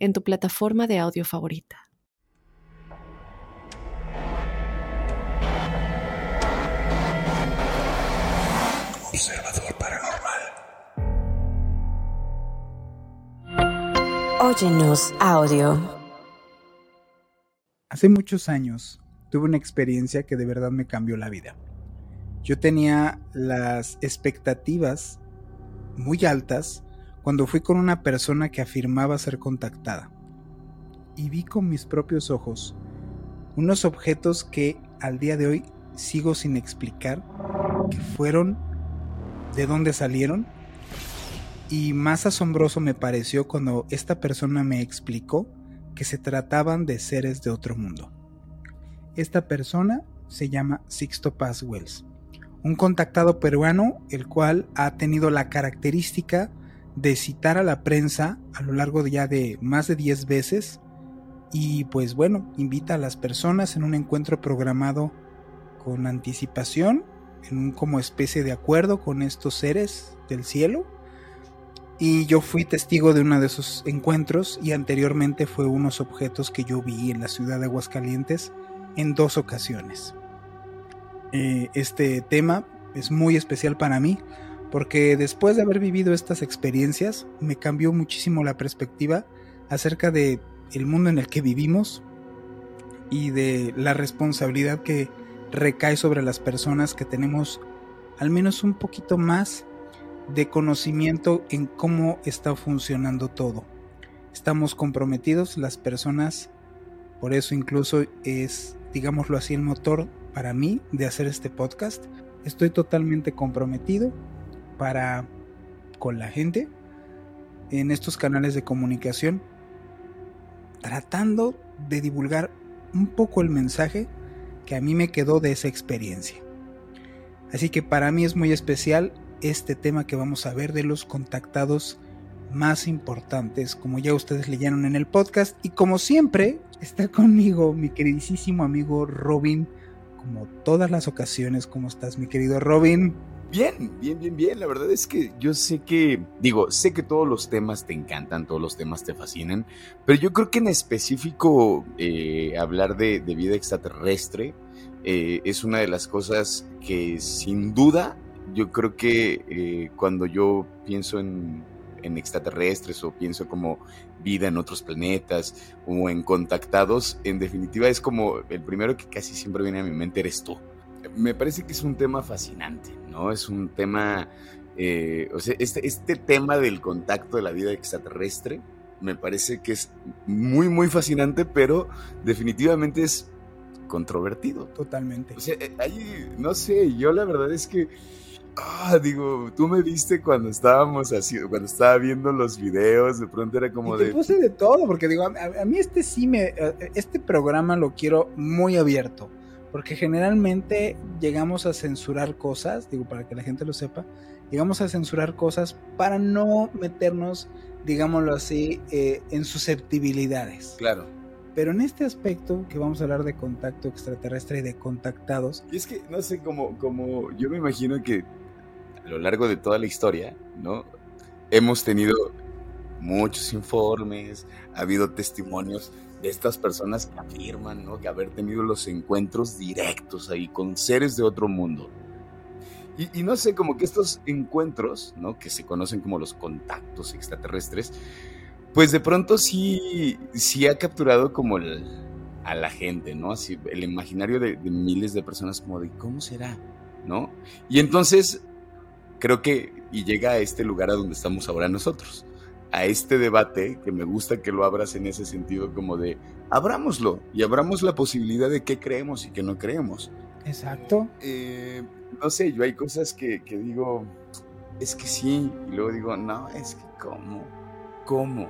en tu plataforma de audio favorita. Observador Paranormal. Óyenos audio. Hace muchos años tuve una experiencia que de verdad me cambió la vida. Yo tenía las expectativas muy altas cuando fui con una persona que afirmaba ser contactada. Y vi con mis propios ojos unos objetos que al día de hoy sigo sin explicar que fueron, de dónde salieron. Y más asombroso me pareció cuando esta persona me explicó que se trataban de seres de otro mundo. Esta persona se llama Sixto Paz Wells, un contactado peruano el cual ha tenido la característica de citar a la prensa a lo largo de ya de más de 10 veces y pues bueno, invita a las personas en un encuentro programado con anticipación, en un como especie de acuerdo con estos seres del cielo y yo fui testigo de uno de esos encuentros y anteriormente fue unos objetos que yo vi en la ciudad de Aguascalientes en dos ocasiones. Eh, este tema es muy especial para mí porque después de haber vivido estas experiencias me cambió muchísimo la perspectiva acerca de el mundo en el que vivimos y de la responsabilidad que recae sobre las personas que tenemos al menos un poquito más de conocimiento en cómo está funcionando todo. Estamos comprometidos, las personas, por eso incluso es, digámoslo así, el motor para mí de hacer este podcast. Estoy totalmente comprometido para con la gente en estos canales de comunicación, tratando de divulgar un poco el mensaje que a mí me quedó de esa experiencia. Así que para mí es muy especial este tema que vamos a ver de los contactados más importantes, como ya ustedes leyeron en el podcast. Y como siempre, está conmigo mi queridísimo amigo Robin, como todas las ocasiones. ¿Cómo estás, mi querido Robin? Bien, bien, bien, bien. La verdad es que yo sé que, digo, sé que todos los temas te encantan, todos los temas te fascinan, pero yo creo que en específico eh, hablar de, vida extraterrestre eh, es una de las cosas que sin duda yo creo que eh, cuando yo pienso en, extraterrestres o pienso como vida en otros planetas o en contactados, en definitiva es como el primero que casi siempre viene a mi mente eres tú. Me parece que es un tema fascinante, ¿no? Es un tema, eh, o sea, este, este tema del contacto de la vida extraterrestre me parece que es muy, muy fascinante, pero definitivamente es controvertido. Totalmente. O sea, eh, ahí, no sé, yo la verdad es que Ah, digo, tú me viste cuando estábamos así, cuando estaba viendo los videos, de pronto era como y te puse de todo, porque digo, a, mí este sí me, eh, este programa lo quiero muy abierto, porque generalmente llegamos a censurar cosas, digo, para que la gente lo sepa, llegamos a censurar cosas para no meternos, digámoslo así, eh, en susceptibilidades. Claro. Pero en este aspecto que vamos a hablar de contacto extraterrestre y de contactados. Y es que, no sé, como, como yo me imagino que a lo largo de toda la historia, ¿no? Hemos tenido muchos informes, ha habido testimonios de estas personas que afirman, ¿no? Que haber tenido los encuentros directos ahí con seres de otro mundo. Y, y, no sé, como que estos encuentros, ¿no? Que se conocen como los contactos extraterrestres, pues de pronto sí, sí ha capturado como a la gente, ¿no? Así, el imaginario de, de miles de personas como de, ¿cómo será? ¿No? Y entonces creo que, y llega a este lugar a donde estamos ahora nosotros, a este debate que me gusta que lo abras en ese sentido como de, abrámoslo y abramos la posibilidad de qué creemos y qué no creemos. Exacto. Eh, no sé, yo hay cosas que, que digo, es que sí, y luego digo, no, es que cómo, cómo.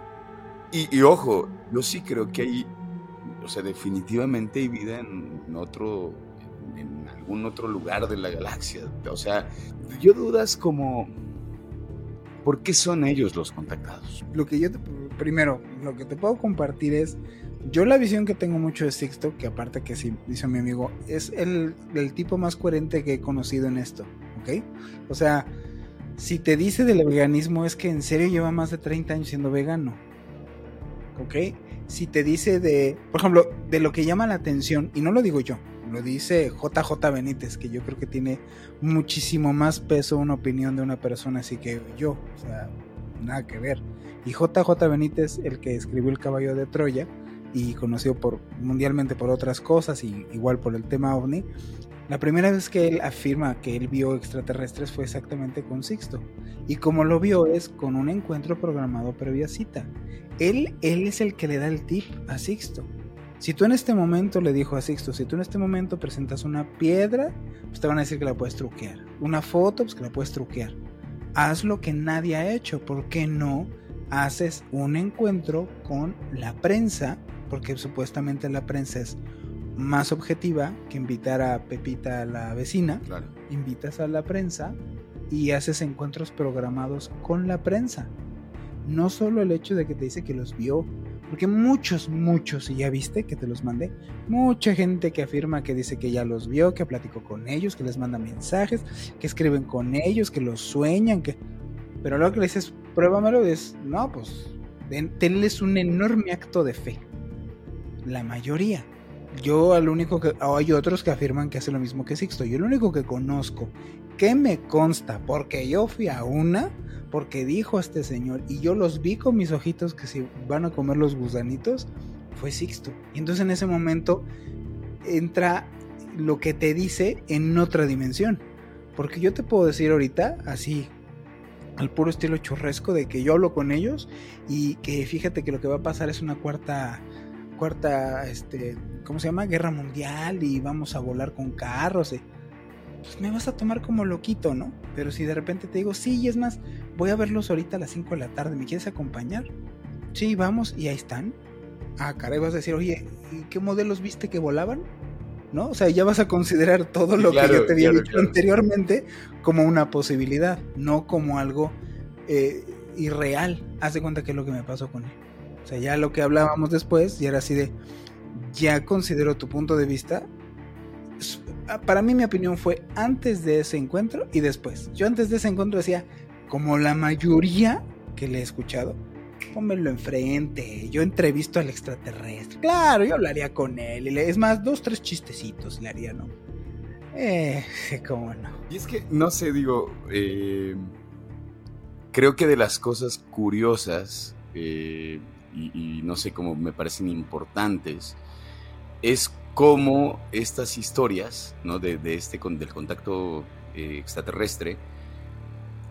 Y, ojo, yo sí creo que hay, o sea, definitivamente hay vida en, otro, en, algún otro lugar de la galaxia. O sea, yo dudas como, ¿por qué son ellos los contactados? Lo que yo, primero, lo que te puedo compartir es, yo la visión que tengo mucho de Sixto, que aparte que sí, dice mi amigo, es el, el tipo más coherente que he conocido en esto, ¿ok? O sea, si te dice del veganismo es que en serio lleva más de 30 años siendo vegano. ¿Ok? Si te dice de, por ejemplo, de lo que llama la atención, y no lo digo yo, lo dice JJ Benítez, que yo creo que tiene muchísimo más peso una opinión de una persona así que yo, o sea, nada que ver. Y JJ Benítez, el que escribió El caballo de Troya, y conocido por mundialmente por otras cosas y igual por el tema ovni, la primera vez que él afirma que él vio extraterrestres fue exactamente con Sixto. Y como lo vio es con un encuentro programado previa cita. Él, él es el que le da el tip a Sixto. Si tú en este momento le dijo a Sixto, si tú en este momento presentas una piedra, pues te van a decir que la puedes truquear. Una foto, pues que la puedes truquear. Haz lo que nadie ha hecho. ¿Por qué no haces un encuentro con la prensa? Porque supuestamente la prensa es más objetiva que invitar a Pepita a la vecina. Invitas a la prensa y haces encuentros programados con la prensa. No solo el hecho de que te dice que los vio, porque muchos, muchos, y ya viste que te los mandé, mucha gente que afirma que dice que ya los vio, que platicó con ellos, que les manda mensajes, que escriben con ellos, que los sueñan, que... Pero luego que le dices, pruébamelo, es, no, pues, tenles un enorme acto de fe. La mayoría. Yo al único que... hay otros que afirman que hace lo mismo que Sixto. Yo el único que conozco que me consta, porque yo fui a una, porque dijo este señor, y yo los vi con mis ojitos que se van a comer los gusanitos, fue Sixto. Y entonces en ese momento entra lo que te dice en otra dimensión. Porque yo te puedo decir ahorita, así, al puro estilo churresco, de que yo hablo con ellos y que fíjate que lo que va a pasar es una cuarta cuarta, este, ¿cómo se llama? Guerra mundial y vamos a volar con carros. Eh. Pues me vas a tomar como loquito, ¿no? Pero si de repente te digo, sí, y es más, voy a verlos ahorita a las 5 de la tarde, ¿me quieres acompañar? Sí, vamos, y ahí están. Ah, caray, vas a decir, oye, ¿y qué modelos viste que volaban? ¿No? O sea, ya vas a considerar todo lo que yo te había dicho anteriormente como una posibilidad, no como algo eh, irreal. Haz de cuenta que es lo que me pasó con él. Sea, ya lo que hablábamos después, y era así de, ya considero tu punto de vista. Ah, para mí mi opinión fue antes de ese encuentro y después. Yo antes de ese encuentro decía, como la mayoría que le he escuchado, pónmelo enfrente, yo entrevisto al extraterrestre. Claro, yo hablaría con él. Es más, dos, tres chistecitos le haría, ¿no? Eh, cómo no. Y es que, no sé, digo, eh, creo que de las cosas curiosas eh, y, no sé cómo me parecen importantes, es cómo estas historias ¿no? de, este, del contacto eh, extraterrestre,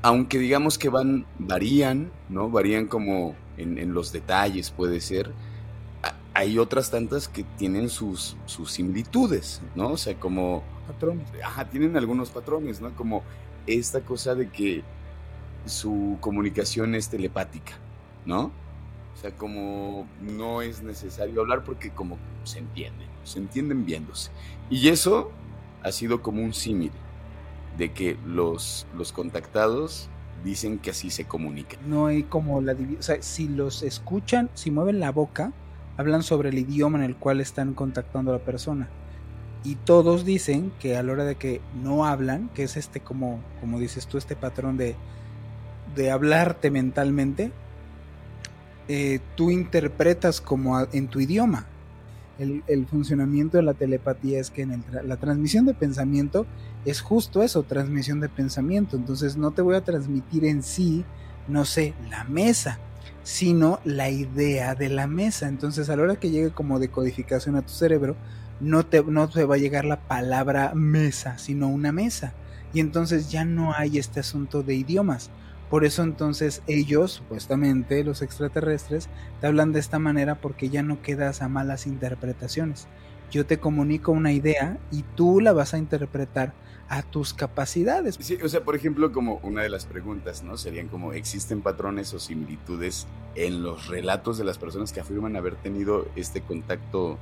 aunque digamos que van, varían, ¿no? Varían como en, los detalles, puede ser. Hay otras tantas que tienen sus, sus similitudes, ¿no? O sea, como... Patrones. Ajá, tienen algunos patrones, ¿no? Como esta cosa de que su comunicación es telepática, ¿no? O sea, como no es necesario hablar porque como se entienden, se entienden viéndose. Y eso ha sido como un símil de que los, los contactados dicen que así se comunican. No hay como la o sea, si los escuchan, si mueven la boca, hablan sobre el idioma en el cual están contactando a la persona. Y todos dicen que a la hora de que no hablan, que es este como, como dices tú, este patrón de, de hablarte mentalmente, eh, tú interpretas como en tu idioma. El, funcionamiento de la telepatía es que en la transmisión de pensamiento es justo eso, transmisión de pensamiento. Entonces no te voy a transmitir en sí, no sé, la mesa, sino la idea de la mesa. Entonces a la hora que llegue como decodificación a tu cerebro, no te, no te va a llegar la palabra mesa, sino una mesa. Y entonces ya no hay este asunto de idiomas por eso entonces ellos, supuestamente los extraterrestres, te hablan de esta manera porque ya no quedas a malas interpretaciones. yo te comunico una idea y tú la vas a interpretar a tus capacidades. Sí, o sea, por ejemplo, como una de las preguntas, ¿no? Serían como, ¿existen patrones o similitudes en los relatos de las personas que afirman haber tenido este contacto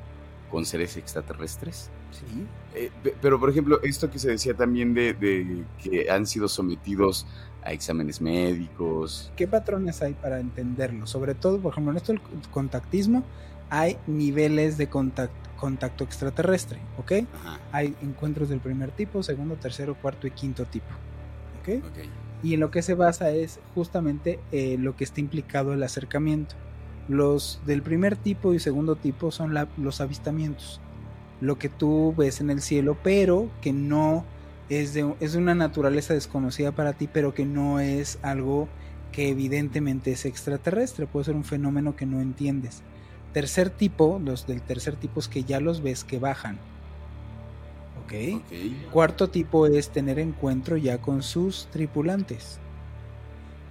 con seres extraterrestres? Sí. Eh, pero, por ejemplo, esto que se decía también de, de, que han sido sometidos a exámenes médicos. ¿Qué patrones hay para entenderlo? Sobre todo, por ejemplo, en esto del contactismo, hay niveles de contacto contacto extraterrestre, ¿ok? Ajá. Hay encuentros del primer tipo, segundo, tercero, cuarto y quinto tipo, ¿ok? okay. Y en lo que se basa es justamente eh, lo que está implicado el acercamiento. Los del primer tipo y segundo tipo son la, los avistamientos, lo que tú ves en el cielo, pero que no es de, es de una naturaleza desconocida para ti, pero que no es algo que evidentemente es extraterrestre, puede ser un fenómeno que no entiendes. Tercer tipo, los del tercer tipo es que ya los ves que bajan. ¿Ok? okay. Cuarto tipo es tener encuentro ya con sus tripulantes.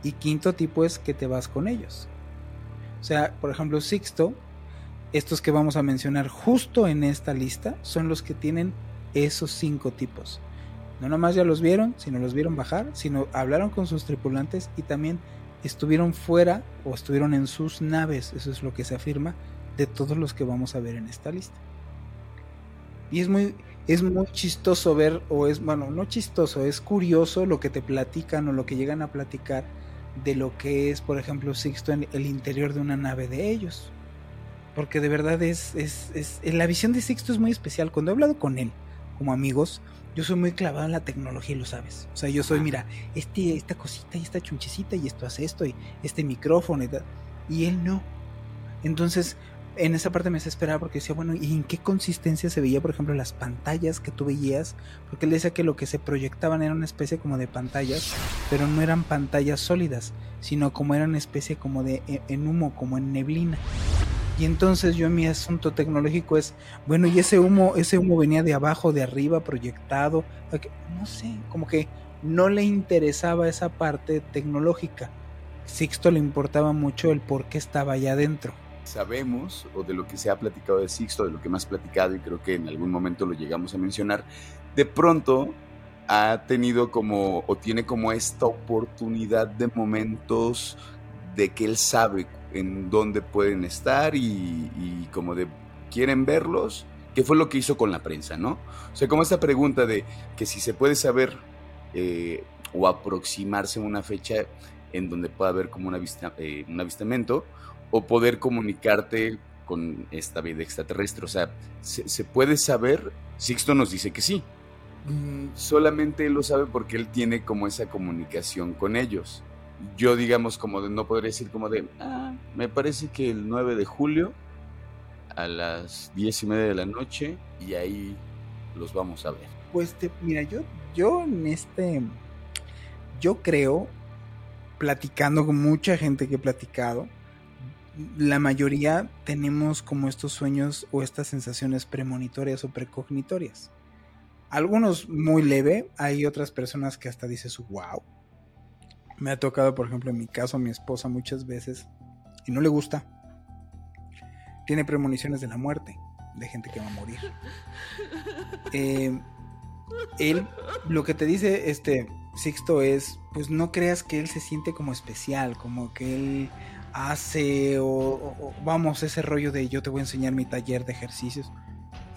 Y quinto tipo es que te vas con ellos. O sea, por ejemplo, sexto, estos que vamos a mencionar justo en esta lista son los que tienen esos cinco tipos. No nomás ya los vieron, sino los vieron bajar, sino hablaron con sus tripulantes y también estuvieron fuera o estuvieron en sus naves, eso es lo que se afirma, de todos los que vamos a ver en esta lista. Y es muy, es muy chistoso ver, o es, bueno, no chistoso, es curioso lo que te platican o lo que llegan a platicar de lo que es, por ejemplo, Sixto en el interior de una nave de ellos. Porque de verdad es, es, es, la visión de Sixto es muy especial. Cuando he hablado con él, como amigos, yo soy muy clavado en la tecnología y lo sabes. O sea, yo soy, mira, este, esta cosita y esta chunchecita y esto hace esto y este micrófono y tal. Y él no. Entonces, en esa parte me desesperaba porque decía, bueno, ¿y en qué consistencia se veía, por ejemplo, las pantallas que tú veías? Porque él decía que lo que se proyectaban era una especie como de pantallas, pero no eran pantallas sólidas, sino como era una especie como de e, en humo, como en neblina. Y entonces yo mi asunto tecnológico es, bueno, y ese humo, ese humo venía de abajo, de arriba, proyectado, no sé, como que no le interesaba esa parte tecnológica. Sixto le importaba mucho el por qué estaba allá adentro. Sabemos, o de lo que se ha platicado de Sixto, de lo que más platicado, y creo que en algún momento lo llegamos a mencionar, de pronto ha tenido como, o tiene como esta oportunidad de momentos de que él sabe en dónde pueden estar y, y, como de quieren verlos, que fue lo que hizo con la prensa, ¿no? O sea, como esta pregunta de que si se puede saber eh, o aproximarse a una fecha en donde pueda haber como una vista, eh, un avistamiento o poder comunicarte con esta vida extraterrestre. O sea, ¿se, se puede saber? Sixto nos dice que sí. Mm, solamente él lo sabe porque él tiene como esa comunicación con ellos yo digamos como de, no podría decir como de, ah, me parece que el 9 de julio a las 10 y media de la noche y ahí los vamos a ver. Pues te, mira, yo, yo en este, yo creo, platicando con mucha gente que he platicado, la mayoría tenemos como estos sueños o estas sensaciones premonitorias o precognitorias. Algunos muy leve, hay otras personas que hasta dices, wow, me ha tocado, por ejemplo, en mi caso, a mi esposa muchas veces, y no le gusta. Tiene premoniciones de la muerte, de gente que va a morir. Eh, él, lo que te dice este Sixto es, pues no creas que él se siente como especial, como que él hace o, vamos, ese rollo de yo te voy a enseñar mi taller de ejercicios.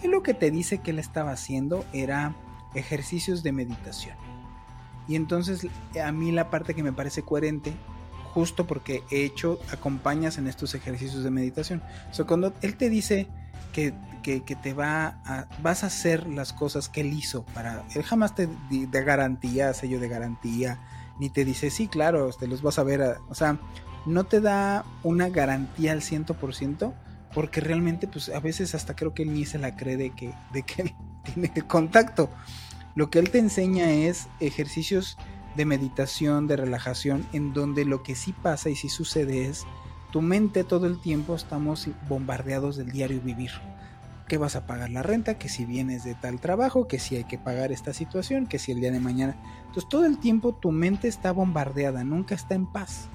Él lo que te dice que él estaba haciendo era ejercicios de meditación y entonces a mí la parte que me parece coherente, justo porque he hecho, acompañas en estos ejercicios de meditación. O sea, cuando él te dice que, que, te va vas a hacer las cosas que él hizo para, él jamás te da garantía, sello de garantía, ni te dice, sí, claro, te los vas a ver, o sea, no te da una garantía al 100%, porque realmente, pues a veces hasta creo que él ni se la cree de que, de que él tiene contacto. Lo que él te enseña es ejercicios de meditación, de relajación, en donde lo que sí pasa y sí sucede es tu mente todo el tiempo estamos bombardeados del diario vivir. Que vas a pagar la renta, que si vienes de tal trabajo, que si hay que pagar esta situación, que si el día de mañana. Entonces todo el tiempo tu mente está bombardeada, nunca está en paz.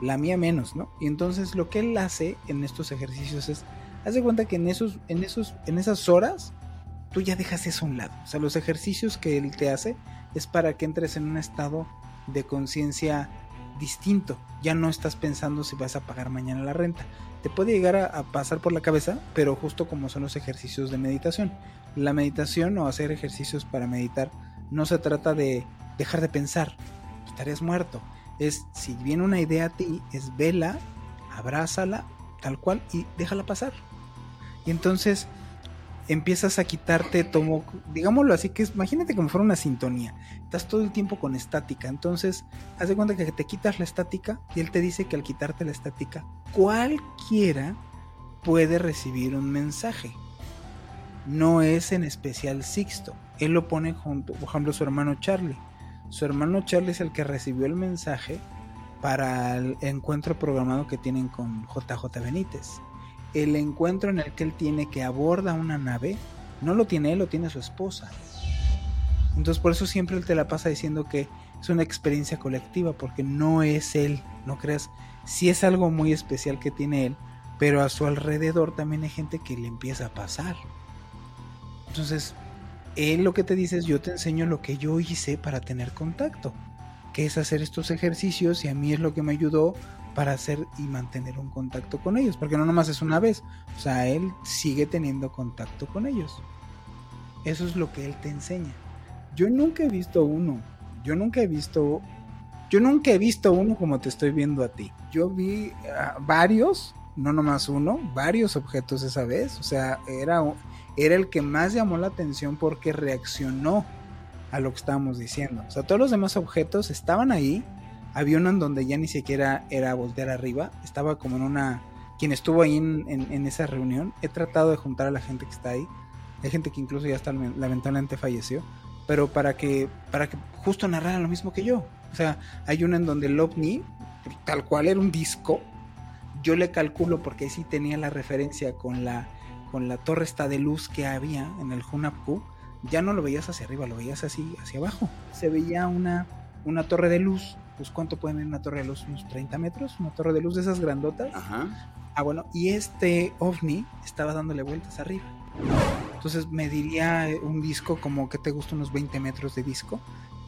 La mía menos, ¿no? Y entonces lo que él hace en estos ejercicios es haz de cuenta que en, esos, en, esos, en esas horas tú ya dejas eso a un lado. O sea, los ejercicios que él te hace es para que entres en un estado de conciencia distinto. Ya no estás pensando si vas a pagar mañana la renta. Te puede llegar a, pasar por la cabeza, pero justo como son los ejercicios de meditación. La meditación o hacer ejercicios para meditar no se trata de dejar de pensar, estarías muerto. Es si viene una idea a ti, es vela, abrázala, tal cual, y déjala pasar. Y entonces empiezas a quitarte, tomo, digámoslo así, que es, imagínate como fuera una sintonía. Estás todo el tiempo con estática. Entonces, haz de cuenta que te quitas la estática y él te dice que al quitarte la estática, cualquiera puede recibir un mensaje. No es en especial Sixto. Él lo pone junto, por ejemplo, su hermano Charlie. Su hermano Charlie es el que recibió el mensaje para el encuentro programado que tienen con JJ Benítez el encuentro en el que él tiene que aborda una nave, no lo tiene él, lo tiene su esposa. Entonces por eso siempre él te la pasa diciendo que es una experiencia colectiva, porque no es él, no creas, sí es algo muy especial que tiene él, pero a su alrededor también hay gente que le empieza a pasar. Entonces, él lo que te dice es yo te enseño lo que yo hice para tener contacto, que es hacer estos ejercicios y a mí es lo que me ayudó para hacer y mantener un contacto con ellos, porque no nomás es una vez, o sea, él sigue teniendo contacto con ellos. Eso es lo que él te enseña. Yo nunca he visto uno, yo nunca he visto, yo nunca he visto uno como te estoy viendo a ti. Yo vi ah, varios, no nomás uno, varios objetos esa vez, o sea, era, era el que más llamó la atención porque reaccionó a lo que estábamos diciendo. O sea, todos los demás objetos estaban ahí, había uno en donde ya ni siquiera era voltear arriba, estaba como en una... Quien estuvo ahí en, esa reunión, he tratado de juntar a la gente que está ahí, hay gente que incluso ya está lamentablemente falleció, pero para que, para que justo narraran lo mismo que yo. O sea, hay uno en donde el ovni, tal cual era un disco, yo le calculo porque sí tenía la referencia con la, con la torre esta de luz que había en el Hunapku, ya no lo veías hacia arriba, lo veías así hacia abajo. Se veía una, una torre de luz pues ¿cuánto puede medir una torre de luz? Unos 30 metros, una torre de luz de esas grandotas. Ajá. Ah, bueno, y este ovni estaba dándole vueltas arriba. Entonces me diría un disco como que te gusta unos 20 metros de disco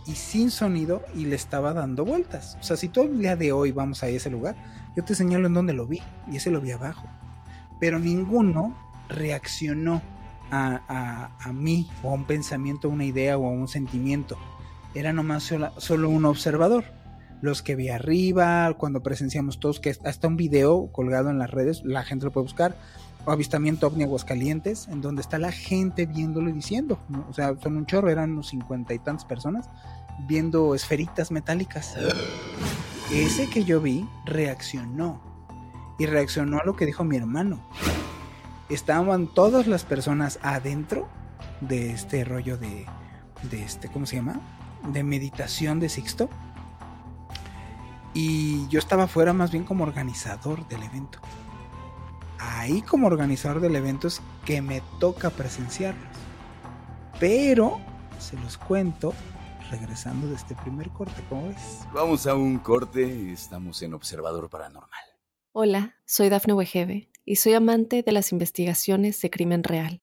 y sin sonido y le estaba dando vueltas. O sea, si todo el día de hoy vamos a ese lugar, yo te señalo en dónde lo vi y ese lo vi abajo. Pero ninguno reaccionó a, a, mí o a un pensamiento, una idea o a un sentimiento. Era nomás solo un observador los que vi arriba, cuando presenciamos todos, que hasta un video colgado en las redes, la gente lo puede buscar, o avistamiento ovni Aguascalientes, en donde está la gente viéndolo y diciendo, o sea, son un chorro, eran unos cincuenta y tantas personas viendo esferitas metálicas. Ese que yo vi reaccionó y reaccionó a lo que dijo mi hermano. Estaban todas las personas adentro de este rollo de, de este, ¿cómo se llama? De meditación de Sixto y yo estaba fuera más bien como organizador del evento. Ahí como organizador del evento es que me toca presenciarlos. Pero se los cuento regresando de este primer corte, ¿cómo ves? Vamos a un corte y estamos en Observador Paranormal. Hola, soy Dafne Wegebe y soy amante de las investigaciones de crimen real.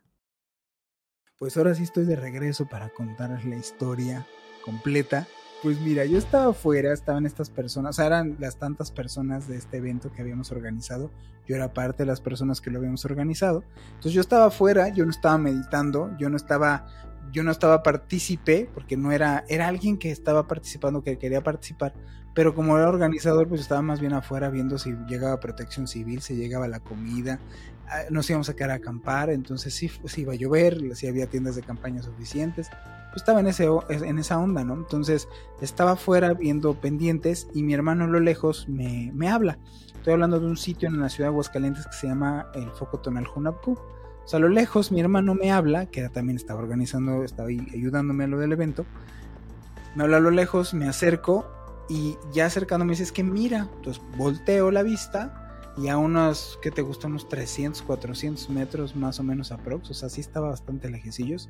Pues ahora sí estoy de regreso para contarles la historia completa pues mira, yo estaba afuera, estaban estas personas, o sea, eran las tantas personas de este evento que habíamos organizado. Yo era parte de las personas que lo habíamos organizado. Entonces yo estaba afuera, yo no estaba meditando, yo no estaba, yo no estaba partícipe, porque no era, era alguien que estaba participando, que quería participar, pero como era organizador, pues estaba más bien afuera viendo si llegaba protección civil, si llegaba la comida, nos íbamos a quedar a acampar, entonces sí, sí iba a llover, si había tiendas de campaña suficientes pues estaba en, ese, en esa onda, ¿no? Entonces estaba fuera viendo pendientes y mi hermano a lo lejos me, habla. Estoy hablando de un sitio en la ciudad de Aguascalientes que se llama el Foco Tonal Junapku. O sea, a lo lejos mi hermano me habla, que también estaba organizando, estaba ayudándome a lo del evento. Me habla a lo lejos, me acerco y ya acercándome dice, es que mira, entonces volteo la vista y a unos, ¿qué te gusta? Unos 300, 400 metros más o menos aprox, o sea, sí estaba bastante lejecillos.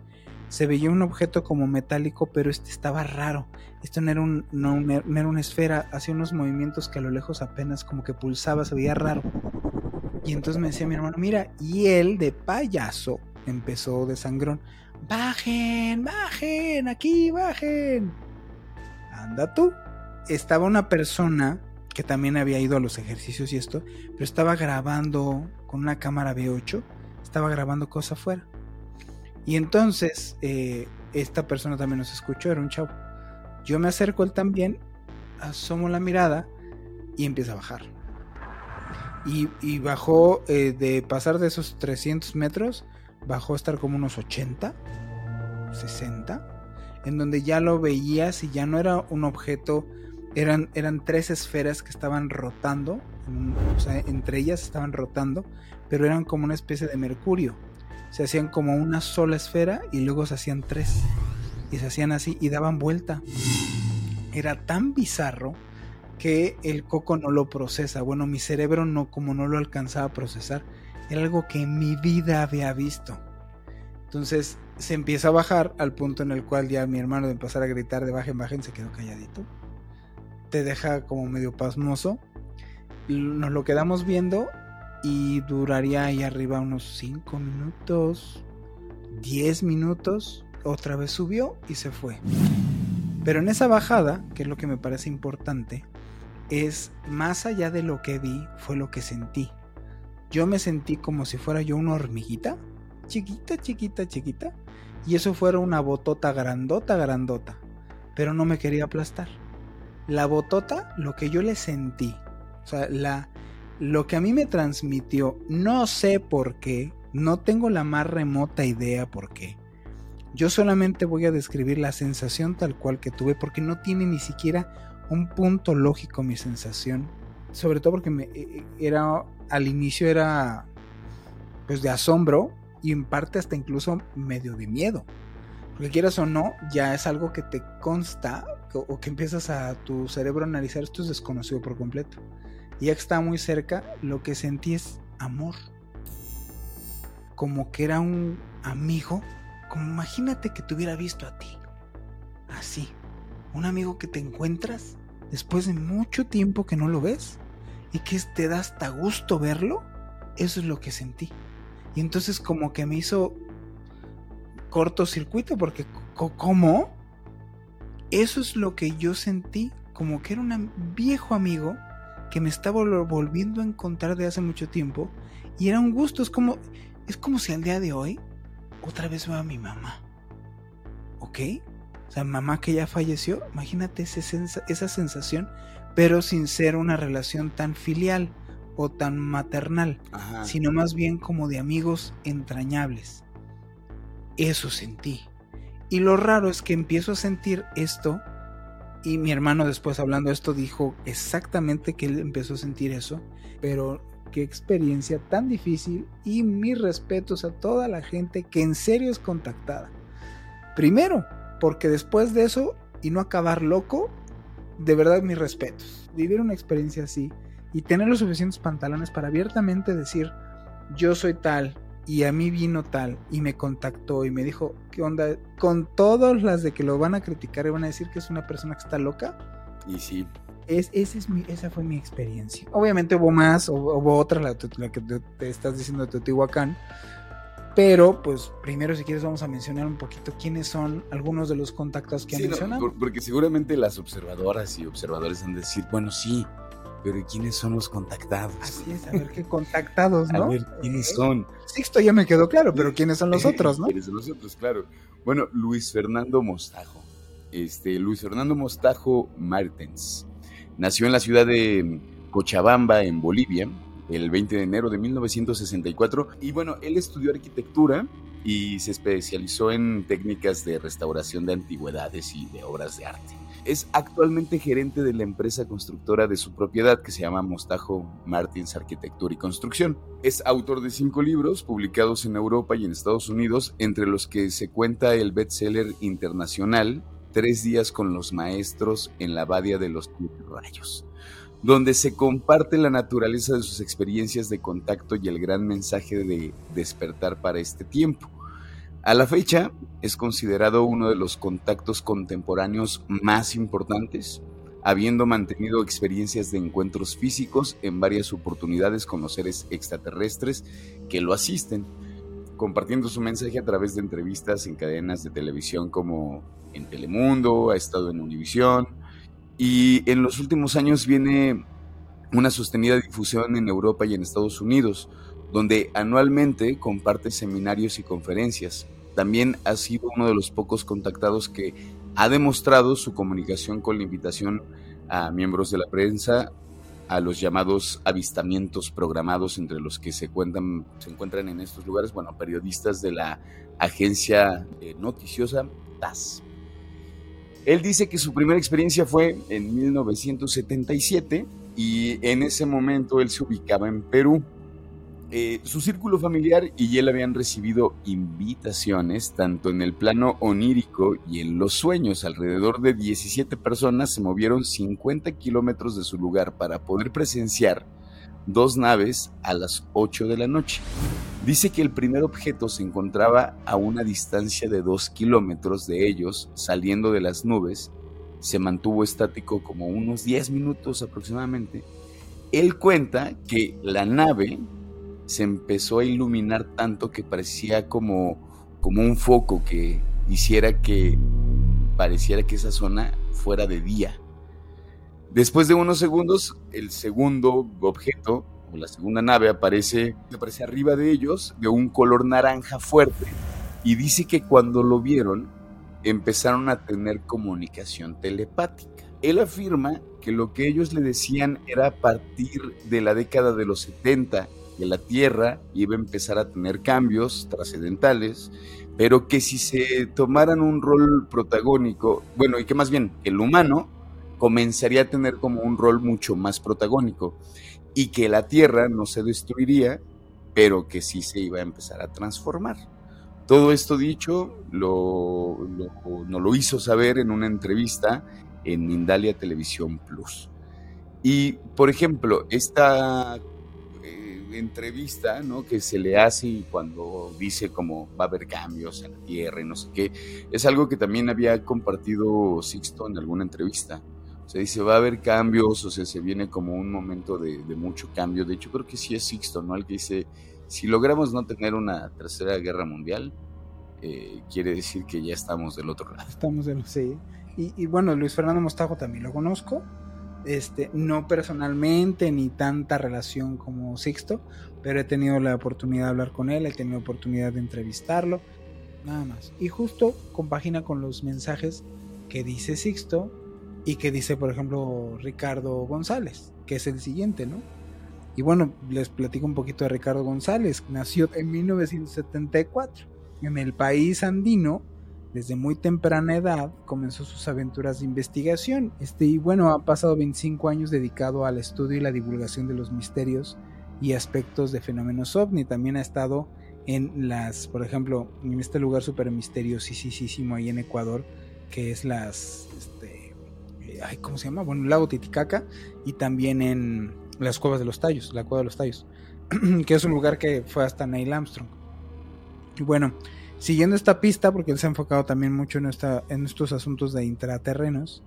Se veía un objeto como metálico, pero este estaba raro. Esto no era, un, no, no era una esfera, hacía unos movimientos que a lo lejos apenas como que pulsaba, se veía raro. Y entonces me decía mi hermano, mira, y él de payaso empezó de sangrón. Bajen, bajen, aquí, bajen. Anda tú. Estaba una persona que también había ido a los ejercicios y esto, pero estaba grabando con una cámara V8, estaba grabando cosas afuera. Y entonces eh, esta persona también nos escuchó, era un chavo. Yo me acerco él también, asomo la mirada y empieza a bajar. Y, bajó eh, de pasar de esos 300 metros, bajó a estar como unos 80, 60, en donde ya lo veías y ya no era un objeto eran, eran tres esferas que estaban rotando, o sea, entre ellas estaban rotando, pero eran como una especie de mercurio. Se hacían como una sola esfera y luego se hacían tres. Y se hacían así y daban vuelta. Era tan bizarro que el coco no lo procesa. Bueno, mi cerebro no, como no lo alcanzaba a procesar, era algo que en mi vida había visto. Entonces se empieza a bajar al punto en el cual ya mi hermano de empezar a gritar de bajen, bajen, se quedó calladito te deja como medio pasmoso. Nos lo quedamos viendo y duraría ahí arriba unos 5 minutos, 10 minutos. Otra vez subió y se fue. Pero en esa bajada, que es lo que me parece importante, es más allá de lo que vi, fue lo que sentí. Yo me sentí como si fuera yo una hormiguita, chiquita, chiquita, chiquita, y eso fuera una botota grandota, grandota, pero no me quería aplastar. La botota, lo que yo le sentí, o sea, la, lo que a mí me transmitió, no sé por qué, no tengo la más remota idea por qué. Yo solamente voy a describir la sensación tal cual que tuve porque no tiene ni siquiera un punto lógico mi sensación. Sobre todo porque me, e, e, era al inicio era pues de asombro y en parte hasta incluso medio de miedo. Porque quieras o no, ya es algo que te consta o que empiezas a tu cerebro a analizar, esto es desconocido por completo. Y ya que está muy cerca, lo que sentí es amor. Como que era un amigo, imagínate que te hubiera visto a ti. Así. Un amigo que te encuentras después de mucho tiempo que no lo ves y que te da hasta gusto verlo. Eso es lo que sentí. Y entonces como que me hizo cortocircuito porque ¿cómo? Eso es lo que yo sentí, como que era un viejo amigo que me estaba volviendo a encontrar de hace mucho tiempo y era un gusto, es como es como si al día de hoy otra vez veo a mi mamá. ¿Ok? O sea, mamá que ya falleció, imagínate esa sensación, pero sin ser una relación tan filial o tan maternal, sino más bien como de amigos entrañables. Eso sentí. Y lo raro es que empiezo a sentir esto y mi hermano después hablando de esto dijo exactamente que él empezó a sentir eso, pero qué experiencia tan difícil y mis respetos a toda la gente que en serio es contactada. Primero, porque después de eso y no acabar loco, de verdad mis respetos. Vivir una experiencia así y tener los suficientes pantalones para abiertamente decir, yo soy tal, y a mí vino tal y me contactó y me dijo, ¿qué onda? Con todas las de que lo van a criticar y van a decir que es una persona que está loca. Y sí. Es, ese es mi, esa fue mi experiencia. Obviamente hubo más, hubo otra, la, que te, estás diciendo de Teotihuacán. Pero, pues, primero, si quieres, vamos a mencionar un poquito quiénes son algunos de los contactos que han mencionado. porque seguramente las observadoras y observadores han de decir, bueno, sí, pero ¿quiénes son los contactados? Así es, a ver qué contactados, ¿no? A ver quiénes son. Sixto ya me quedó claro, pero ¿quiénes son los otros, no? ¿Quiénes son los otros? Claro. Bueno, Luis Fernando Mostajo. Este, Luis Fernando Mostajo Martens. Nació en la ciudad de Cochabamba, en Bolivia, el 20 de enero de 1964. Y bueno, él estudió arquitectura y se especializó en técnicas de restauración de antigüedades y de obras de arte. Es actualmente gerente de la empresa constructora de su propiedad que se llama Mostajo Martins Arquitectura y Construcción. Es autor de cinco libros publicados en Europa y en Estados Unidos, entre los que se cuenta el bestseller internacional Tres días con los maestros en la Badia de los Rayos donde se comparte la naturaleza de sus experiencias de contacto y el gran mensaje de despertar para este tiempo. A la fecha es considerado uno de los contactos contemporáneos más importantes, habiendo mantenido experiencias de encuentros físicos en varias oportunidades con los seres extraterrestres que lo asisten, compartiendo su mensaje a través de entrevistas en cadenas de televisión como en Telemundo, ha estado en Univisión, y en los últimos años viene una sostenida difusión en Europa y en Estados Unidos, donde anualmente comparte seminarios y conferencias. También ha sido uno de los pocos contactados que ha demostrado su comunicación con la invitación a miembros de la prensa a los llamados avistamientos programados entre los que se, cuentan, se encuentran en estos lugares, bueno, periodistas de la agencia eh, noticiosa TAS. Él dice que su primera experiencia fue en 1977 y en ese momento él se ubicaba en Perú. Eh, su círculo familiar y él habían recibido invitaciones tanto en el plano onírico y en los sueños. Alrededor de 17 personas se movieron 50 kilómetros de su lugar para poder presenciar dos naves a las 8 de la noche. Dice que el primer objeto se encontraba a una distancia de 2 kilómetros de ellos, saliendo de las nubes. Se mantuvo estático como unos 10 minutos aproximadamente. Él cuenta que la nave se empezó a iluminar tanto que parecía como, como un foco que hiciera que pareciera que esa zona fuera de día. Después de unos segundos, el segundo objeto la segunda nave aparece, aparece arriba de ellos de un color naranja fuerte y dice que cuando lo vieron empezaron a tener comunicación telepática. Él afirma que lo que ellos le decían era a partir de la década de los 70 que la Tierra iba a empezar a tener cambios trascendentales, pero que si se tomaran un rol protagónico, bueno, y que más bien el humano comenzaría a tener como un rol mucho más protagónico y que la Tierra no se destruiría, pero que sí se iba a empezar a transformar. Todo esto dicho, lo, nos lo hizo saber en una entrevista en Mindalia Televisión Plus. Y, por ejemplo, esta entrevista ¿no? que se le hace cuando dice como va a haber cambios en la Tierra y no sé qué, es algo que también había compartido Sixto en alguna entrevista se dice, va a haber cambios, o sea, se viene como un momento de, mucho cambio. De hecho, creo que sí es Sixto, ¿no? El que dice, si logramos no tener una tercera guerra mundial, eh, quiere decir que ya estamos del otro lado. Estamos del, sí. Y, y, bueno, Luis Fernando Mostajo también lo conozco. Este, no personalmente ni tanta relación como Sixto, pero he tenido la oportunidad de hablar con él, he tenido oportunidad de entrevistarlo, nada más. Y justo compagina con los mensajes que dice Sixto y que dice, por ejemplo, Ricardo González, que es el siguiente, ¿no? Y bueno, les platico un poquito de Ricardo González. Nació en 1974 en el país andino. Desde muy temprana edad comenzó sus aventuras de investigación. Este, y bueno, ha pasado 25 años dedicado al estudio y la divulgación de los misterios y aspectos de fenómenos ovni. También ha estado en las, por ejemplo, en este lugar súper misteriosísimo ahí en Ecuador, que es las, ¿cómo se llama? Bueno, el lago Titicaca y también en las cuevas de los tallos, la cueva de los tallos, que es un lugar que fue hasta Neil Armstrong. Y bueno, siguiendo esta pista, porque él se ha enfocado también mucho en, estos asuntos de intraterrenos,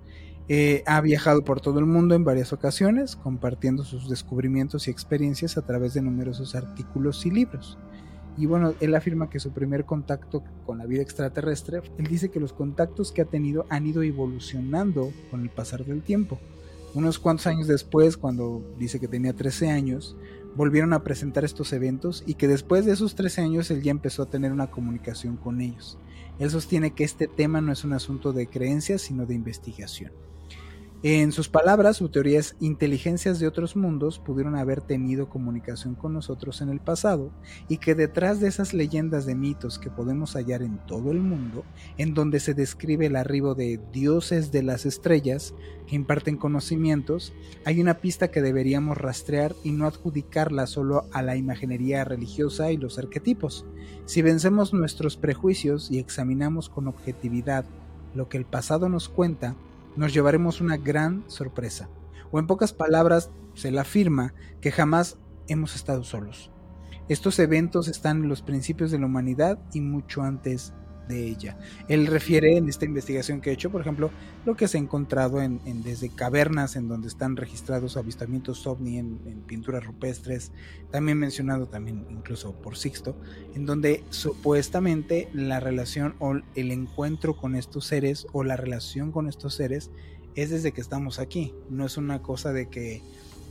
eh, ha viajado por todo el mundo en varias ocasiones, compartiendo sus descubrimientos y experiencias a través de numerosos artículos y libros. Y bueno, él afirma que su primer contacto con la vida extraterrestre, él dice que los contactos que ha tenido han ido evolucionando con el pasar del tiempo. Unos cuantos años después, cuando dice que tenía 13 años, volvieron a presentar estos eventos y que después de esos 13 años él ya empezó a tener una comunicación con ellos. Él sostiene que este tema no es un asunto de creencias, sino de investigación. En sus palabras, su teoría es inteligencias de otros mundos pudieron haber tenido comunicación con nosotros en el pasado y que detrás de esas leyendas de mitos que podemos hallar en todo el mundo, en donde se describe el arribo de dioses de las estrellas que imparten conocimientos, hay una pista que deberíamos rastrear y no adjudicarla solo a la imaginería religiosa y los arquetipos. Si vencemos nuestros prejuicios y examinamos con objetividad lo que el pasado nos cuenta, nos llevaremos una gran sorpresa. O en pocas palabras, se le afirma que jamás hemos estado solos. Estos eventos están en los principios de la humanidad y mucho antes de ella. Él refiere en esta investigación que he hecho, por ejemplo, lo que se ha encontrado en, desde cavernas en donde están registrados avistamientos ovni en, pinturas rupestres, también mencionado también incluso por Sixto, en donde supuestamente la relación o el encuentro con estos seres o la relación con estos seres es desde que estamos aquí, no es una cosa de que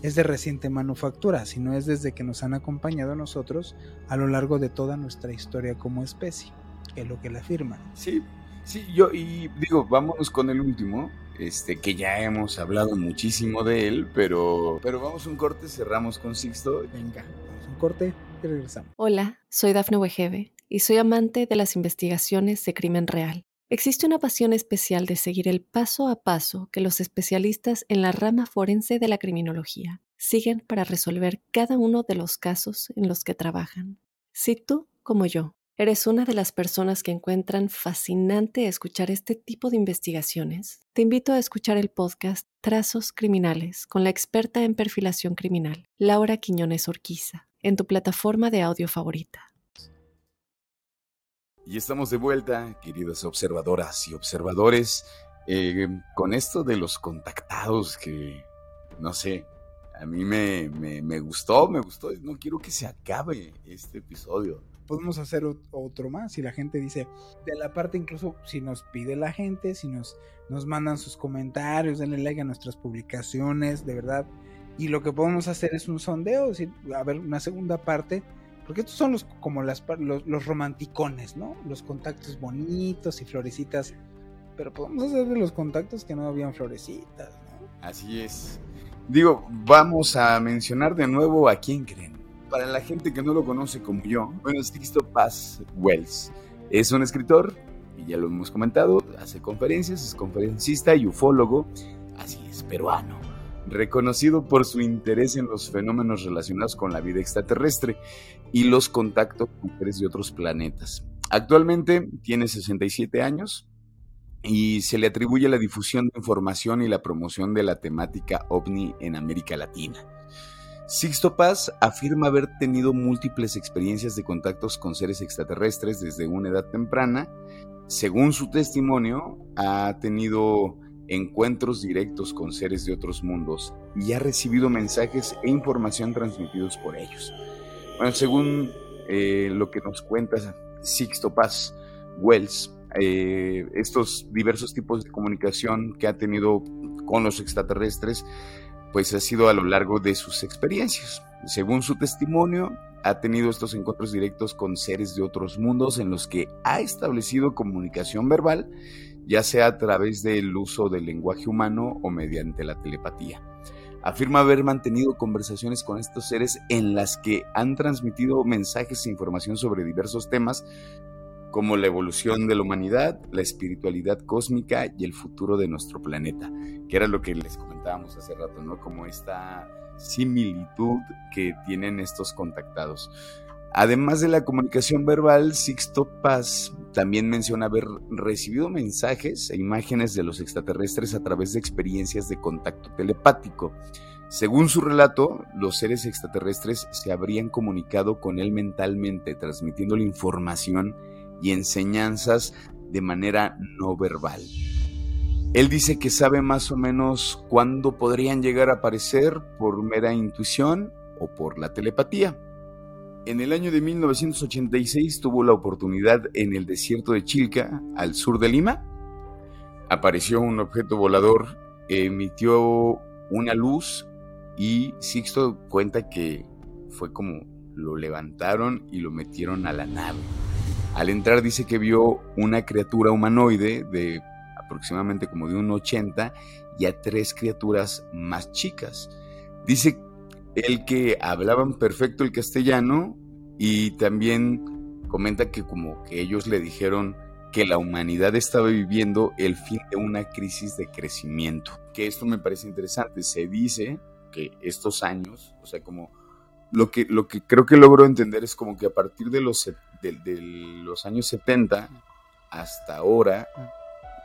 es de reciente manufactura, sino es desde que nos han acompañado a nosotros a lo largo de toda nuestra historia como especie es lo que le afirma. Sí, sí, yo, y digo, vámonos con el último, este, que ya hemos hablado muchísimo de él, pero, pero vamos un corte, cerramos con Sixto. Venga, vamos un corte y regresamos. Hola, soy Dafne Wegebe y soy amante de las investigaciones de crimen real. Existe una pasión especial de seguir el paso a paso que los especialistas en la rama forense de la criminología siguen para resolver cada uno de los casos en los que trabajan. Si tú, como yo, ¿Eres una de las personas que encuentran fascinante escuchar este tipo de investigaciones? Te invito a escuchar el podcast Trazos Criminales con la experta en perfilación criminal, Laura Quiñones Orquiza, en tu plataforma de audio favorita. Y estamos de vuelta, queridas observadoras y observadores, eh, con esto de los contactados que, no sé, a mí me, me gustó, me gustó, no quiero que se acabe este episodio podemos hacer otro más. Si la gente dice, de la parte incluso si nos pide la gente, si nos, nos mandan sus comentarios, denle like a nuestras publicaciones, de verdad. Y lo que podemos hacer es un sondeo, decir, a ver, una segunda parte, porque estos son los como las, los, los romanticones, ¿no? Los contactos bonitos y florecitas. Pero podemos hacer de los contactos que no habían florecitas, ¿no? Así es. Digo, vamos a mencionar de nuevo a quién creen para la gente que no lo conoce como yo, bueno, Sixto Paz Wells es un escritor, y ya lo hemos comentado, hace conferencias, es conferencista y ufólogo, así es, peruano, reconocido por su interés en los fenómenos relacionados con la vida extraterrestre y los contactos con seres de otros planetas. Actualmente tiene 67 años y se le atribuye la difusión de información y la promoción de la temática ovni en América Latina. Sixto Paz afirma haber tenido múltiples experiencias de contactos con seres extraterrestres desde una edad temprana. Según su testimonio, ha tenido encuentros directos con seres de otros mundos y ha recibido mensajes e información transmitidos por ellos. Bueno, según eh, lo que nos cuenta Sixto Paz Wells, eh, estos diversos tipos de comunicación que ha tenido con los extraterrestres pues ha sido a lo largo de sus experiencias. Según su testimonio, ha tenido estos encuentros directos con seres de otros mundos en los que ha establecido comunicación verbal, ya sea a través del uso del lenguaje humano o mediante la telepatía. Afirma haber mantenido conversaciones con estos seres en las que han transmitido mensajes e información sobre diversos temas como la evolución de la humanidad, la espiritualidad cósmica y el futuro de nuestro planeta, que era lo que les comentábamos hace rato, ¿no? Como esta similitud que tienen estos contactados. Además de la comunicación verbal, Sixto Paz también menciona haber recibido mensajes e imágenes de los extraterrestres a través de experiencias de contacto telepático. Según su relato, los seres extraterrestres se habrían comunicado con él mentalmente, transmitiendo la información y enseñanzas de manera no verbal. Él dice que sabe más o menos cuándo podrían llegar a aparecer por mera intuición o por la telepatía. En el año de 1986 tuvo la oportunidad en el desierto de Chilca, al sur de Lima. Apareció un objeto volador, emitió una luz y Sixto cuenta que fue como lo levantaron y lo metieron a la nave. Al entrar dice que vio una criatura humanoide de aproximadamente como de un 80 y a tres criaturas más chicas. Dice él que hablaban perfecto el castellano y también comenta que como que ellos le dijeron que la humanidad estaba viviendo el fin de una crisis de crecimiento. Que esto me parece interesante. Se dice que estos años, o sea, como lo que, lo que creo que logro entender es como que a partir de los, de, los años 70 hasta ahora,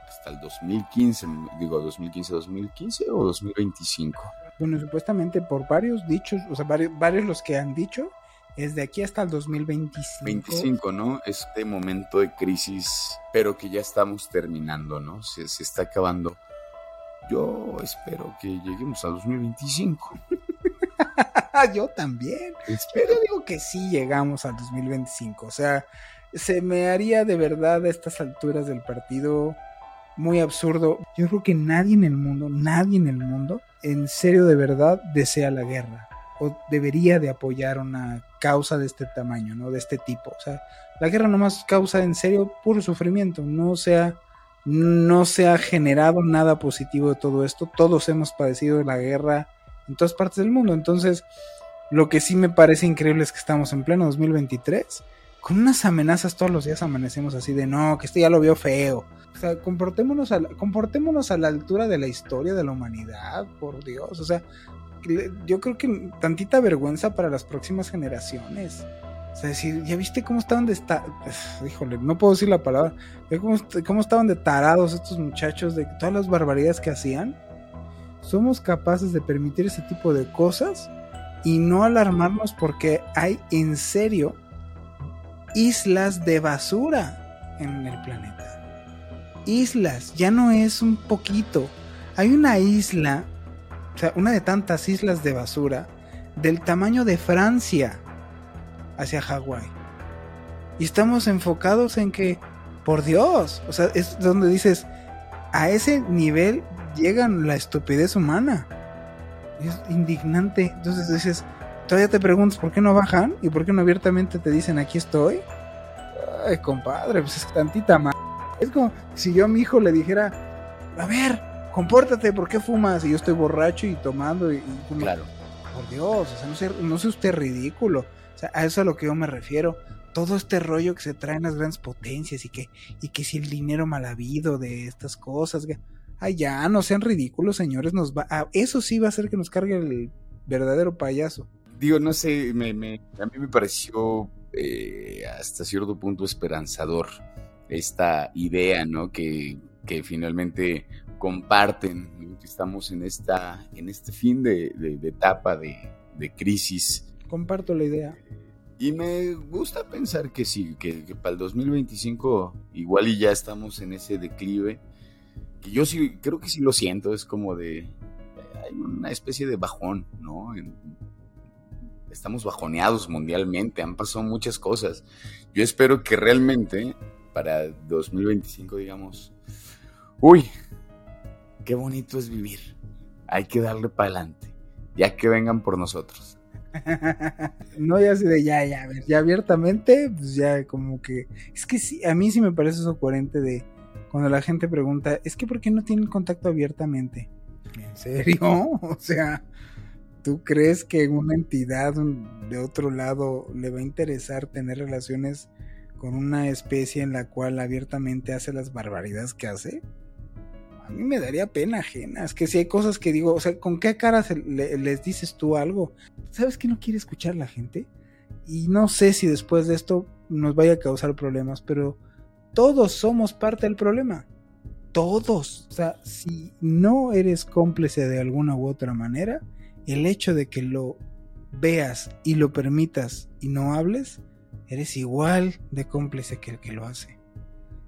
hasta el 2015, digo 2015, 2015 o 2025. Bueno, supuestamente por varios dichos, o sea, varios, varios los que han dicho, es de aquí hasta el 2025. 25, ¿no? Este momento de crisis, pero que ya estamos terminando, ¿no? Se, se está acabando. Yo espero que lleguemos al 2025. Yo también. Espero. Yo digo que sí llegamos al 2025. O sea, se me haría de verdad a estas alturas del partido muy absurdo. Yo creo que nadie en el mundo, nadie en el mundo, en serio de verdad desea la guerra o debería de apoyar una causa de este tamaño, ¿no? De este tipo. O sea, la guerra nomás causa en serio puro sufrimiento, no sea no se ha generado nada positivo de todo esto. Todos hemos padecido la guerra en todas partes del mundo. Entonces, lo que sí me parece increíble es que estamos en pleno 2023 con unas amenazas todos los días amanecemos así de no, que esto ya lo vio feo. O sea, comportémonos a, comportémonos a la altura de la historia de la humanidad, por Dios. O sea, yo creo que tantita vergüenza para las próximas generaciones. O sea, decir, ¿ya viste cómo estaban de esta... Híjole, no puedo decir la palabra. Cómo, cómo estaban de tarados estos muchachos de todas las barbaridades que hacían? Somos capaces de permitir ese tipo de cosas y no alarmarnos porque hay en serio islas de basura en el planeta. Islas, ya no es un poquito. Hay una isla o sea, una de tantas islas de basura del tamaño de Francia hacia Hawái. Y estamos enfocados en que, por Dios, o sea, es donde dices, a ese nivel llegan la estupidez humana. Es indignante. Entonces dices, todavía te preguntas por qué no bajan y por qué no abiertamente te dicen aquí estoy. Ay, compadre, pues es tantita más. Es como si yo a mi hijo le dijera, a ver, compórtate, ¿por qué fumas? Y yo estoy borracho y tomando y, Claro. Por Dios, o sea, no sea, no usted ridículo. O sea, a eso es a lo que yo me refiero. Todo este rollo que se traen las grandes potencias y que, y que si el dinero mal habido de estas cosas. Ay, ya, no sean ridículos, señores. Nos va, eso sí va a hacer que nos cargue el verdadero payaso. Digo, no sé, me, me, a mí me pareció eh, hasta cierto punto esperanzador esta idea, ¿no? Que, que finalmente comparten. Estamos en, esta, en este fin de, etapa de, crisis. Comparto la idea. Y me gusta pensar que sí, que, para el 2025 igual y ya estamos en ese declive. Que yo sí, creo que sí lo siento, es como de... Hay una especie de bajón, ¿no? estamos bajoneados mundialmente, han pasado muchas cosas. Yo espero que realmente para 2025 digamos, uy, qué bonito es vivir. Hay que darle para adelante, ya que vengan por nosotros. no, ya así de ya, ya, ya abiertamente, pues ya como que. Es que sí, a mí sí me parece eso coherente de cuando la gente pregunta, es que ¿por qué no tienen contacto abiertamente? ¿En serio? O sea, ¿tú crees que una entidad de otro lado le va a interesar tener relaciones con una especie en la cual abiertamente hace las barbaridades que hace? a mí me daría pena ajena. Es que si hay cosas que digo, o sea, ¿con qué cara les dices tú algo? ¿Sabes que no quiere escuchar la gente? Y no sé si después de esto nos vaya a causar problemas, pero todos somos parte del problema. Todos. O sea, si no eres cómplice de alguna u otra manera, el hecho de que lo veas y lo permitas y no hables, eres igual de cómplice que el que lo hace.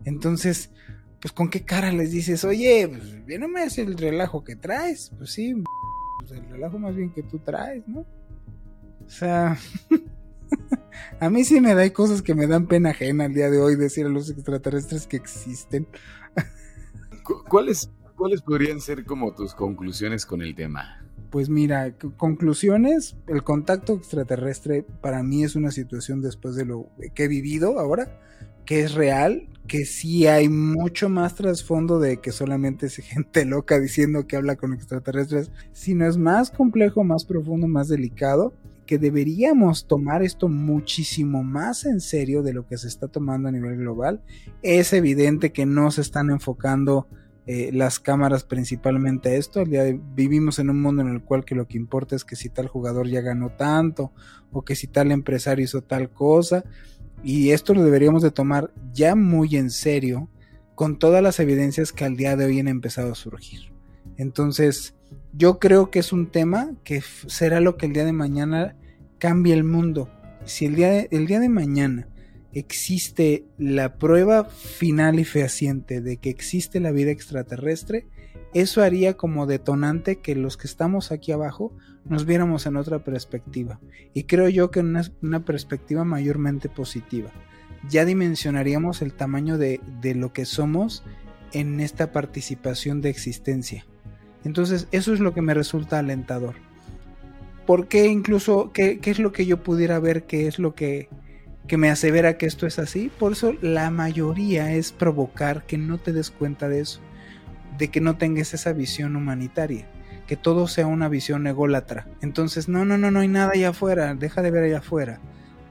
Entonces, pues con qué cara les dices, oye, pues bien no me hace el relajo que traes, pues sí, pues el relajo más bien que tú traes, ¿no? O sea, a mí sí me da cosas que me dan pena ajena al día de hoy decir a los extraterrestres que existen. ¿Cuáles, ¿Cuáles podrían ser como tus conclusiones con el tema? Pues mira, conclusiones, el contacto extraterrestre para mí es una situación después de lo que he vivido ahora, que es real, que sí hay mucho más trasfondo de que solamente es gente loca diciendo que habla con extraterrestres, sino es más complejo, más profundo, más delicado, que deberíamos tomar esto muchísimo más en serio de lo que se está tomando a nivel global. Es evidente que no se están enfocando eh, las cámaras principalmente esto. vivimos en un mundo en el cual que lo que importa es que si tal jugador ya ganó tanto o que si tal empresario hizo tal cosa. Y esto lo deberíamos de tomar ya muy en serio con todas las evidencias que al día de hoy han empezado a surgir. Entonces, yo creo que es un tema que será lo que el día de mañana cambie el mundo. Si el día el día de mañana existe la prueba final y fehaciente de que existe la vida extraterrestre, eso haría como detonante que los que estamos aquí abajo nos viéramos en otra perspectiva. Y creo yo que en una, perspectiva mayormente positiva. Ya dimensionaríamos el tamaño de, lo que somos en esta participación de existencia. Entonces eso es lo que me resulta alentador. ¿Por qué incluso, qué, qué es lo que yo pudiera ver, qué es lo que que me asevera que esto es así. Por eso la mayoría es provocar que no te des cuenta de eso, de que no tengas esa visión humanitaria, que todo sea una visión ególatra. Entonces, no, no, no, no hay nada allá afuera, deja de ver allá afuera.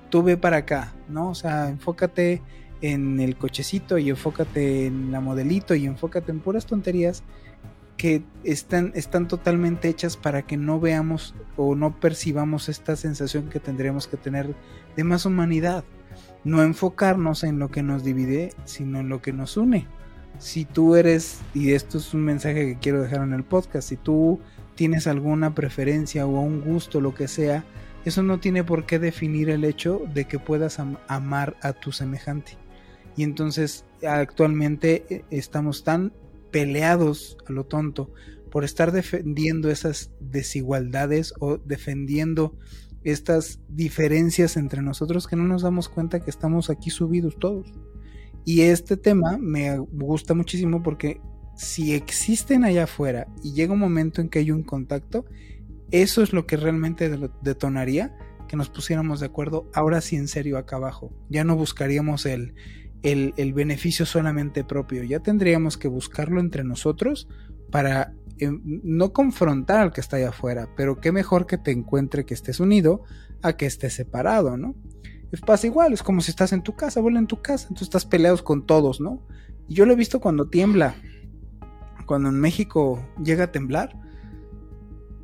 Tú ve para acá, ¿no? O sea, enfócate en el cochecito y enfócate en la modelito y enfócate en puras tonterías que están, están totalmente hechas para que no veamos o no percibamos esta sensación que tendríamos que tener de más humanidad. No enfocarnos en lo que nos divide, sino en lo que nos une. Si tú eres, y esto es un mensaje que quiero dejar en el podcast, si tú tienes alguna preferencia o un gusto, lo que sea, eso no tiene por qué definir el hecho de que puedas amar a tu semejante. Y entonces actualmente eh, estamos tan peleados a lo tonto por estar defendiendo esas desigualdades o defendiendo estas diferencias entre nosotros que no nos damos cuenta que estamos aquí subidos todos. Y este tema me gusta muchísimo porque si existen allá afuera y llega un momento en que hay un contacto, eso es lo que realmente detonaría que nos pusiéramos de acuerdo ahora sí en serio acá abajo. Ya no buscaríamos el, el, beneficio solamente propio, ya tendríamos que buscarlo entre nosotros para em, no confrontar al que está allá afuera, pero qué mejor que te encuentre que estés unido a que estés separado, ¿no? Es pasa igual, es como si estás en tu casa, vuela en tu casa, entonces estás peleados con todos, ¿no? Y yo lo he visto cuando tiembla, cuando en México llega a temblar,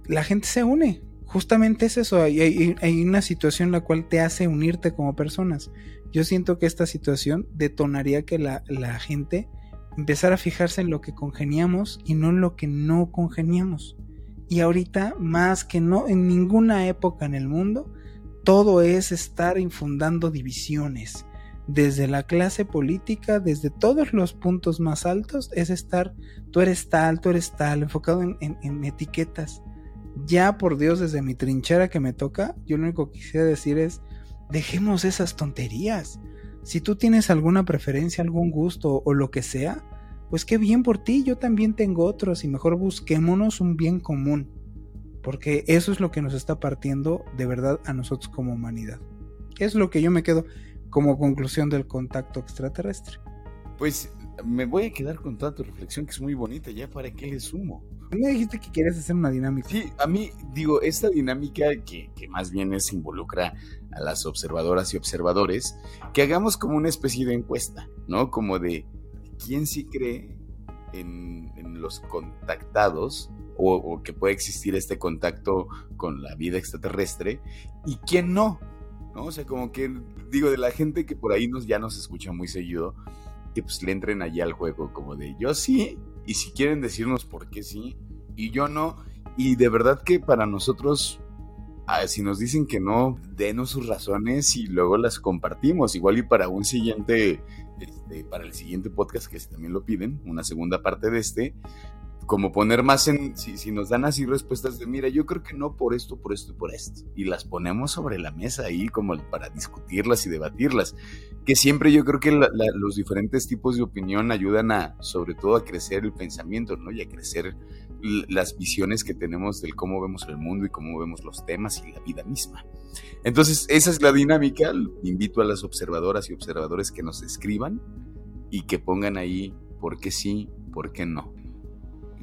la gente se une, justamente es eso, hay, una situación la cual te hace unirte como personas. Yo siento que esta situación detonaría que la, gente empezara a fijarse en lo que congeniamos y no en lo que no congeniamos. Y ahorita, más que no, en ninguna época en el mundo, todo es estar infundando divisiones. Desde la clase política, desde todos los puntos más altos, es estar, tú eres tal, tú eres tal, enfocado en, en etiquetas ya por Dios, desde mi trinchera que me toca, yo lo único que quisiera decir es, dejemos esas tonterías. Si tú tienes alguna preferencia, algún gusto o lo que sea, pues qué bien por ti, yo también tengo otros y mejor busquémonos un bien común, porque eso es lo que nos está partiendo de verdad a nosotros como humanidad. Es lo que yo me quedo como conclusión del contacto extraterrestre. Pues me voy a quedar con toda tu reflexión que es muy bonita, ya para qué le sumo. Me dijiste que quieres hacer una dinámica. Sí, a mí, digo, esta dinámica que, más bien es involucra a las observadoras y observadores, que hagamos como una especie de encuesta, ¿no? Como de quién sí cree en, los contactados o, que puede existir este contacto con la vida extraterrestre y quién no, ¿no? O sea, como que digo, de la gente que por ahí nos, ya nos escucha muy seguido, que pues le entren allí al juego, como de yo sí, y si quieren decirnos por qué sí y yo no. Y de verdad que para nosotros, ah, si nos dicen que no, denos sus razones y luego las compartimos. Igual y para un siguiente, este, para el siguiente podcast, que si también lo piden, una segunda parte de este, como poner más en, si, si, nos dan así respuestas de, mira, yo creo que no por esto, por esto y por esto. Y las ponemos sobre la mesa ahí como para discutirlas y debatirlas. Que siempre yo creo que los diferentes tipos de opinión ayudan a, sobre todo, a crecer el pensamiento, ¿no? Y a crecer las visiones que tenemos del cómo vemos el mundo y cómo vemos los temas y la vida misma. Entonces, esa es la dinámica. Invito a las observadoras y observadores que nos escriban y que pongan ahí por qué sí, por qué no.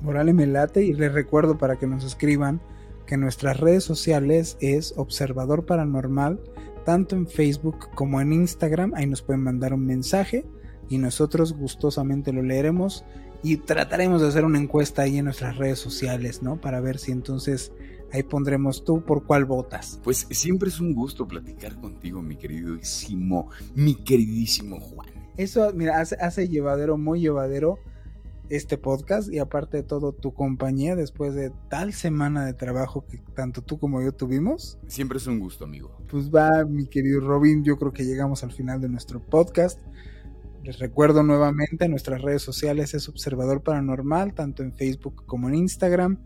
Morale me late y les recuerdo para que nos escriban que nuestras redes sociales es Observador Paranormal, tanto en Facebook como en Instagram. Ahí nos pueden mandar un mensaje y nosotros gustosamente lo leeremos y trataremos de hacer una encuesta ahí en nuestras redes sociales, ¿no? Para ver si entonces ahí pondremos tú por cuál votas. Pues siempre es un gusto platicar contigo, mi queridísimo, mi queridísimo Juan. Eso, mira, hace, hace llevadero, muy llevadero este podcast y aparte de todo tu compañía después de tal semana de trabajo que tanto tú como yo tuvimos. Siempre es un gusto, amigo. Pues va, mi querido Robin, yo creo que llegamos al final de nuestro podcast. Les recuerdo nuevamente, nuestras redes sociales es Observador Paranormal, tanto en Facebook como en Instagram.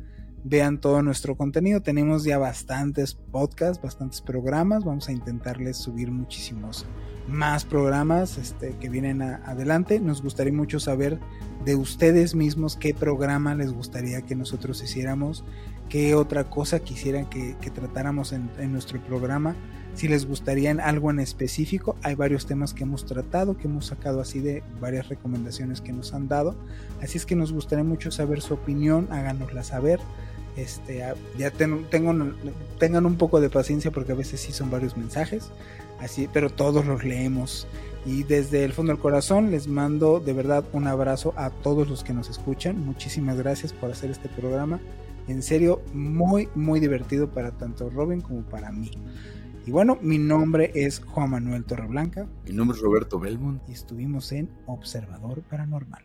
Vean todo nuestro contenido. Tenemos ya bastantes podcasts, bastantes programas. Vamos a intentarles subir muchísimos más programas este, que vienen adelante. Nos gustaría mucho saber de ustedes mismos qué programa les gustaría que nosotros hiciéramos, qué otra cosa quisieran que, tratáramos en, nuestro programa. Si les gustaría algo en específico, hay varios temas que hemos tratado, que hemos sacado así de varias recomendaciones que nos han dado. Así es que nos gustaría mucho saber su opinión, háganosla saber. Este, ya tengo, tengan un poco de paciencia porque a veces sí son varios mensajes así, pero todos los leemos. Y desde el fondo del corazón les mando de verdad un abrazo a todos los que nos escuchan. Muchísimas gracias por hacer este programa. En serio, muy, muy divertido para tanto Robin como para mí. Y bueno, mi nombre es Juan Manuel Torreblanca. Mi nombre es Roberto Belmont. Y estuvimos en Observador Paranormal.